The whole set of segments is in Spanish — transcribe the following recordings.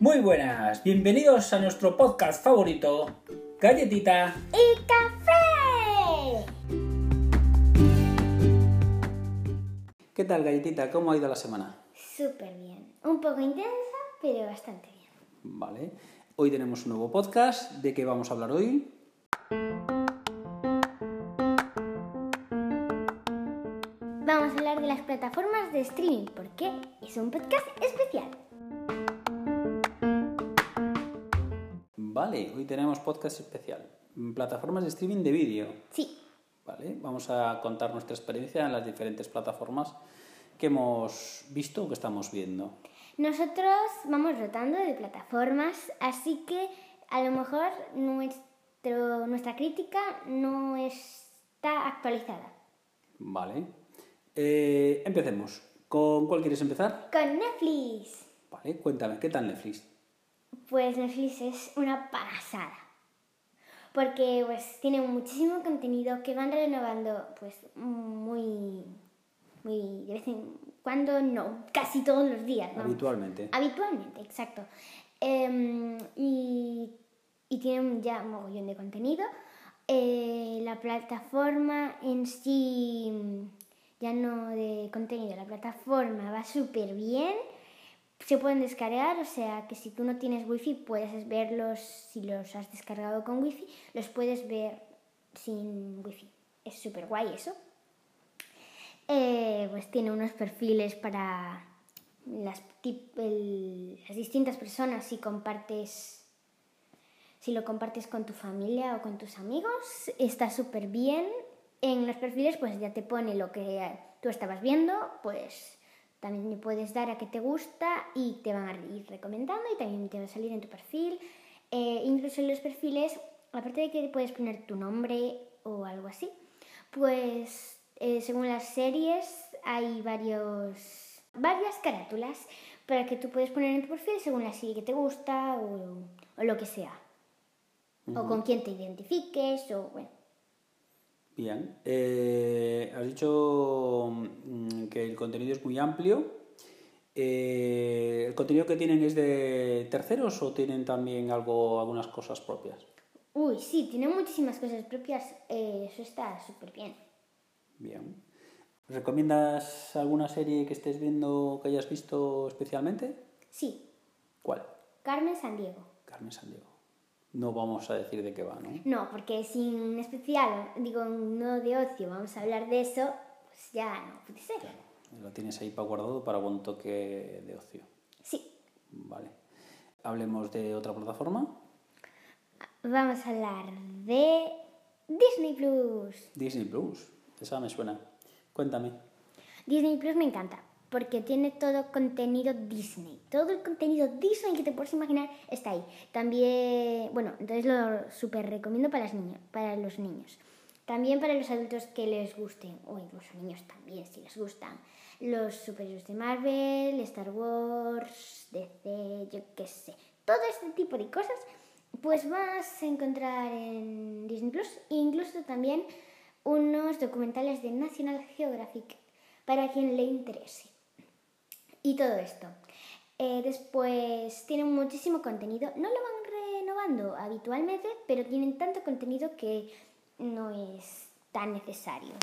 Muy buenas, bienvenidos a nuestro podcast favorito, Galletita. ¡Y café! ¿Qué tal, Galletita? ¿Cómo ha ido la semana? Súper bien. Un poco intensa, pero bastante bien. Vale. Hoy tenemos un nuevo podcast. ¿De qué vamos a hablar hoy? Vamos a hablar de las plataformas de streaming, porque es un podcast especial. Vale, hoy tenemos podcast especial. Plataformas de streaming de vídeo. Sí, Vale, vamos a contar nuestra experiencia en las diferentes plataformas que hemos visto o que estamos viendo. nosotros vamos rotando de plataformas, así que a lo mejor nuestro, nuestra crítica no está actualizada. Vale. Eh, empecemos. ¿Con cuál quieres empezar? Con Netflix. Vale, cuéntame, ¿qué tal Netflix? Pues Netflix es una pasada. Porque pues tiene muchísimo contenido que van renovando pues muy muy de vez en cuando no, casi todos los días, ¿no? Habitualmente. Habitualmente, exacto. Em, y, y tienen ya un mogollón de contenido. Eh, la plataforma en sí, ya no de contenido, la plataforma va súper bien. Se pueden descargar, o sea que si tú no tienes wifi puedes verlos, si los has descargado con wifi, los puedes ver sin wifi. Es súper guay eso. Eh, pues tiene unos perfiles para las, las distintas personas si compartes si lo compartes con tu familia o con tus amigos está súper bien en los perfiles pues ya te pone lo que tú estabas viendo pues también le puedes dar a que te gusta y te van a ir recomendando y también te va a salir en tu perfil Eh, incluso en los perfiles aparte de que puedes poner tu nombre o algo así pues eh, según las series hay varios, varias carátulas para que tú puedes poner en tu perfil según la serie que te gusta o, o lo que sea. O con quién te identifiques o bueno. Bien. Eh, has dicho mm, que el contenido es muy amplio. Eh, ¿El contenido que tienen es de terceros o tienen también algo, algunas cosas propias? Uy, sí, tiene muchísimas cosas propias. eh, eso está súper bien. Bien. ¿Recomiendas alguna serie que estés viendo que hayas visto especialmente? Sí, ¿Cuál? Carmen San Diego. Carmen Sandiego. No vamos a decir de qué va, ¿no? No, porque sin especial, digo, no de ocio, vamos a hablar de eso, pues ya no puede ser. Lo tienes ahí para guardado para buen toque de ocio. Sí, Vale. Hablemos de otra plataforma. vamos a hablar de Disney Plus. Disney Plus. Esa me suena. Cuéntame. Disney Plus me encanta porque tiene todo contenido Disney. Todo el contenido Disney que te puedes imaginar está ahí. También, bueno, entonces lo súper recomiendo para, las niños, para los niños. También para los adultos que les gusten, o incluso niños también si les gustan. Los superhéroes de Marvel, Star Wars, DC, yo qué sé. Todo este tipo de cosas, pues vas a encontrar en Disney Plus. E incluso también unos documentales de National Geographic para quien le interese. Y todo esto. Eh, después tienen muchísimo contenido. No lo van renovando habitualmente, pero tienen tanto contenido que no es tan necesario.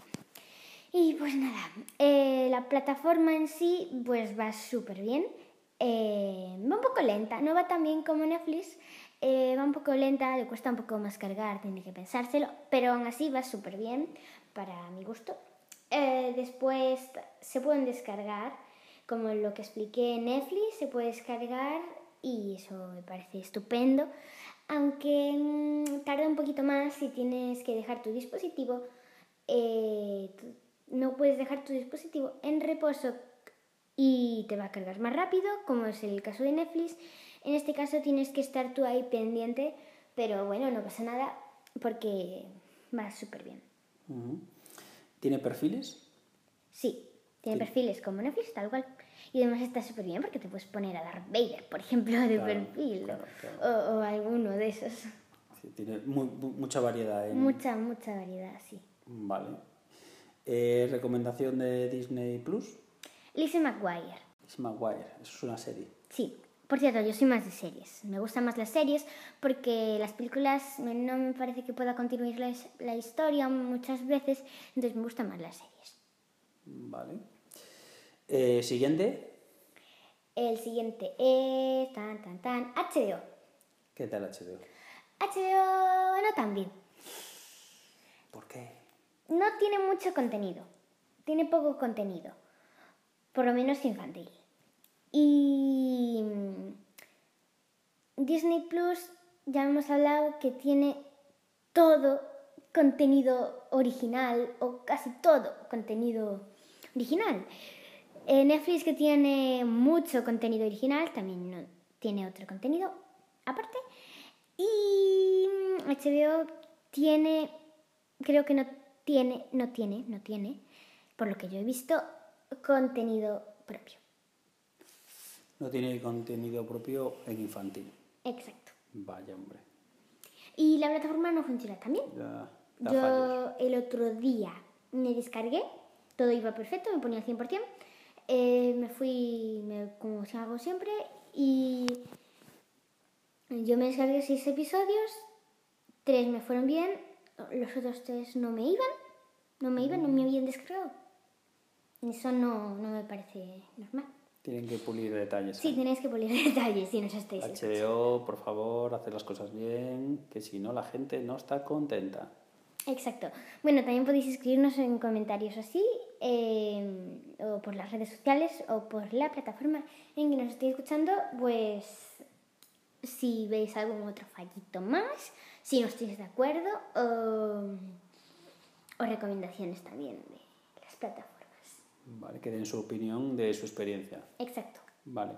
Y pues nada, eh, la plataforma en sí pues va súper bien. Eh, va un poco lenta, no va tan bien como Netflix. va un poco lenta, le cuesta un poco más cargar, tiene que pensárselo, pero aún así va súper bien para mi gusto. Después se pueden descargar, como lo que expliqué en Netflix, se puede descargar y eso me parece estupendo. Aunque mm, tarda un poquito más si tienes que dejar tu dispositivo, eh, no puedes dejar tu dispositivo en reposo y te va a cargar más rápido, como es el caso de Netflix. En este caso tienes que estar tú ahí pendiente, pero bueno, no pasa nada porque va súper bien. ¿Tiene perfiles? Sí, tiene Sí. perfiles como Netflix, tal cual. Y además está súper bien porque te puedes poner a Darth Vader, por ejemplo, de Claro, perfil, claro, O, o alguno de esos. Sí, tiene mu- mu- mucha variedad. En... Mucha, mucha variedad, sí. Vale. Eh, ¿Recomendación de Disney Plus? Lizzie McGuire, Es Maguire. Eso es una serie. sí. Por cierto, yo soy más de series. Me gustan más las series porque las películas no me parece que pueda continuar la, la historia muchas veces, entonces me gustan más las series. Vale. Eh, siguiente. El siguiente es tan tan tan HBO. ¿Qué tal HBO? HBO no tan bien. ¿Por qué? No tiene mucho contenido. Tiene poco contenido. Por lo menos infantil. Y mm, Disney Plus, ya hemos hablado que tiene todo contenido original o casi todo contenido original. Eh, Netflix que tiene mucho contenido original también no- tiene otro contenido aparte. Y mm, HBO tiene, creo que no tiene, no tiene, no tiene, por lo que yo he visto, contenido propio. No tiene contenido propio en infantil. Exacto. Vaya, hombre. Y la plataforma no funciona. Ya, da fallos. Yo el otro día me descargué, todo iba perfecto, me ponía al 100%. Eh, me fui, me, como hago siempre, y yo me descargué seis episodios, tres me fueron bien, los otros tres no me iban, no me iban, no me habían descargado. Eso no, no me parece normal. Tienen que pulir detalles. Sí, tenéis que poner detalles si nos estáis escuchando. HBO, por favor, hacer las cosas bien, que si no la gente no está contenta. Exacto. Bueno, también podéis escribirnos en comentarios así, eh, o por las redes sociales, o por la plataforma en que nos estéis escuchando, pues si veis algún otro fallito más, si no estáis de acuerdo, o, o recomendaciones también de las plataformas. Vale, que den su opinión de su experiencia. Exacto. Vale.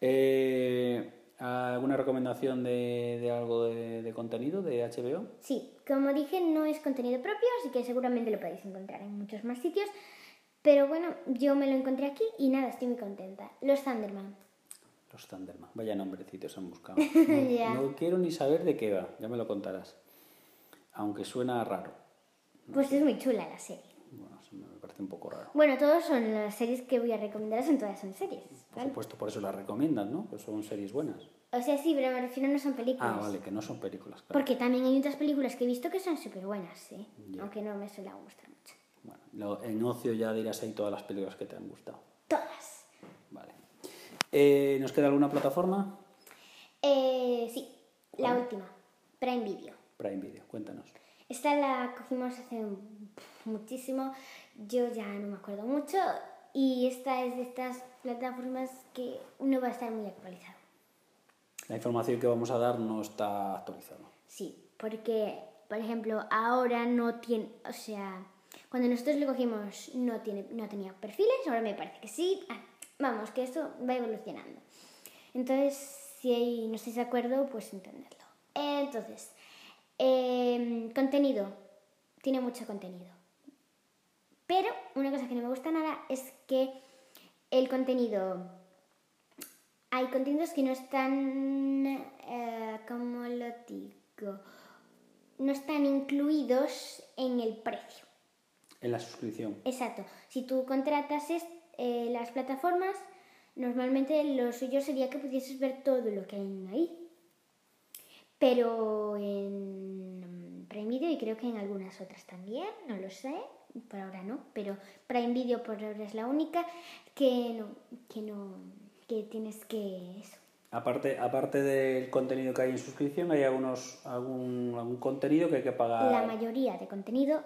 Eh, ¿Alguna recomendación de, de algo de, de contenido de HBO? Sí, como dije, no es contenido propio, así que seguramente lo podéis encontrar en muchos más sitios. Pero bueno, yo me lo encontré aquí y nada, estoy muy contenta. Los Thunderman. Los Thunderman. Vaya nombrecitos han buscado. No, no quiero ni saber de qué va, ya me lo contarás. Aunque suena raro. Pues es muy chula la serie. Me parece un poco raro. Bueno, todos son las series que voy a recomendar, son todas son series. Por ¿vale? supuesto, por eso las recomiendan, ¿no? Que son series buenas. O sea, sí, pero me refiero no son películas. Ah, vale, que no son películas, claro. Porque también hay otras películas que he visto que son súper buenas, sí. Ya. Aunque no me suelen gustar mucho. Bueno, en ocio ya dirás ahí todas las películas que te han gustado. Todas. Vale. Eh, ¿Nos queda alguna plataforma? Eh, sí, la última. Prime Video. Prime Video, cuéntanos. Esta la cogimos hace muchísimo, yo ya no me acuerdo mucho y esta es de estas plataformas que no va a estar muy actualizado. La información que vamos a dar no está actualizada. Sí, porque, por ejemplo, ahora no tiene, o sea, cuando nosotros lo cogimos no, tiene, no tenía perfiles, ahora me parece que sí. Ah, vamos, que esto va evolucionando. Entonces, si no estáis de acuerdo, pues entendedlo. Entonces, em, contenido. Tiene mucho contenido. Pero una cosa que no me gusta nada es que el contenido... Hay contenidos que no están... Eh, ¿Cómo lo digo? No están incluidos en el precio. En la suscripción. Exacto. Si tú contratas eh, las plataformas, normalmente lo suyo sería que pudieses ver todo lo que hay ahí. Pero en Prime Video y creo que en algunas otras también, no lo sé, por ahora no, pero Prime Video por ahora es la única que no, que no, que tienes que eso. Aparte, aparte del contenido que hay en suscripción, hay algunos, algún, algún contenido que hay que pagar. La mayoría de contenido,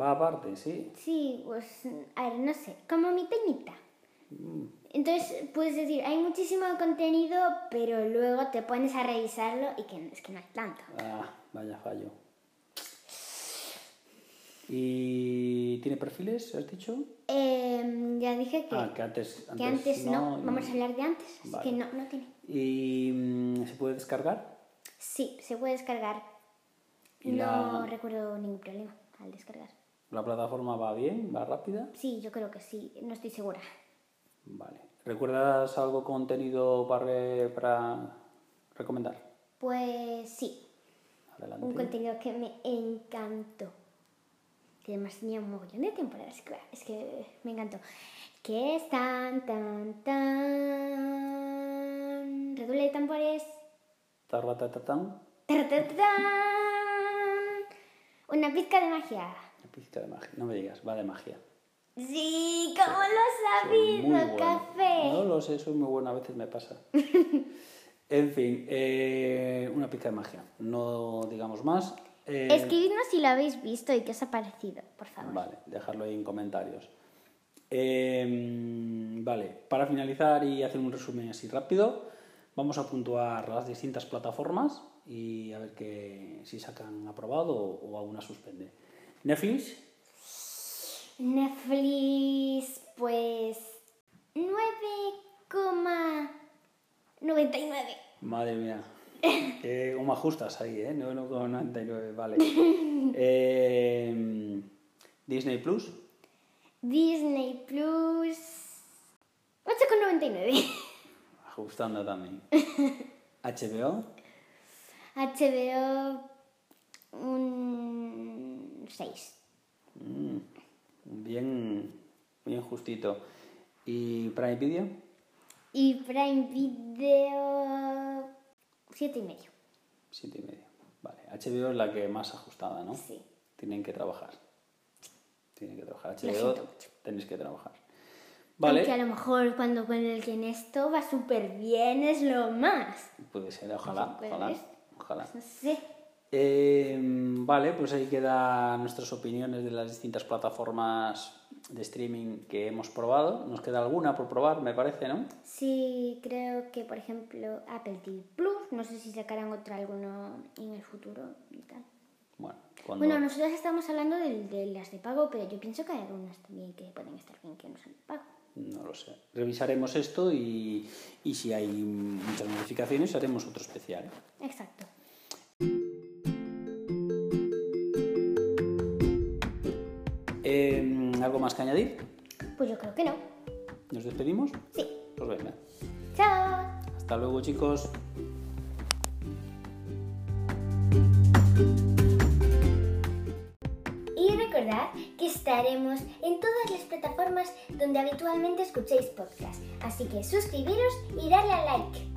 Va aparte, sí. sí, pues, a ver, no sé, como mi peñita. Entonces puedes decir, hay muchísimo contenido, pero luego te pones a revisarlo y que es que no hay tanto. Ah, vaya fallo. ¿Y tiene perfiles, has dicho? Eh, ya dije que, Ah, que antes, que antes no, y- vamos a hablar de antes, así Vale. que no, no tiene. ¿Y mm, se puede descargar? Sí, se puede descargar. ¿Y no la- recuerdo ningún problema al descargar. ¿La plataforma va bien? ¿Va rápida? Sí, yo creo que sí, no estoy segura. Vale. ¿Recuerdas algo contenido para, re- para recomendar? Pues sí, Adelante. un contenido que me encantó. Que además tenía un mogollón de temporadas, es que me encantó. Que es tan, tan, tan... Redoble de tambores. Tarratatatán. ¡Tartatán! Una pizca de magia. Una pizca de magia. No me digas, va de magia. Sí, ¿cómo lo has sabido, café? No lo sé, soy muy bueno, a veces me pasa. en fin, eh, una pizca de magia. No digamos más. Eh, Escribidnos si lo habéis visto y qué os ha parecido, por favor. Vale, dejarlo ahí en comentarios. Eh, vale, para finalizar y hacer un resumen así rápido, vamos a puntuar las distintas plataformas y a ver que, si sacan aprobado o, o alguna suspende. Netflix, Netflix, pues 9,99. madre mía. Eh, ¿Cómo ajustas ahí, eh? 9,99, vale. Eh, Disney Plus, Disney Plus 8,99. ajustando también. HBO, HBO un 6. Mm, bien, bien justito. ¿Y Prime Video? Y Prime Video 7 y medio. Siete y medio. Vale. HBO es la que más ajustada, ¿no? Sí. Tienen que trabajar. Tienen que trabajar. HBO tenéis que trabajar. Aunque a Vale. lo mejor cuando con el que en esto va súper bien es lo más. Puede ser, ojalá. Ojalá. ojalá. No sé. Eh, vale, pues ahí quedan nuestras opiniones de las distintas plataformas de streaming que hemos probado. Nos queda alguna por probar, me parece, ¿no? Sí, creo que por ejemplo Apple TV Plus, no sé si sacarán otro alguno en el futuro y tal. Bueno, cuando... Bueno, nosotros estamos hablando de, de las de pago, pero yo pienso que hay algunas también que pueden estar bien que no son de pago. No lo sé. Revisaremos esto y, y si hay muchas modificaciones haremos otro especial. Exacto. ¿Algo más que añadir? Pues yo creo que no. ¿Nos despedimos? Sí. Pues venga. Chao. Hasta luego chicos. Y recordad que estaremos en todas las plataformas donde habitualmente escuchéis podcast. Así que suscribiros y darle a like.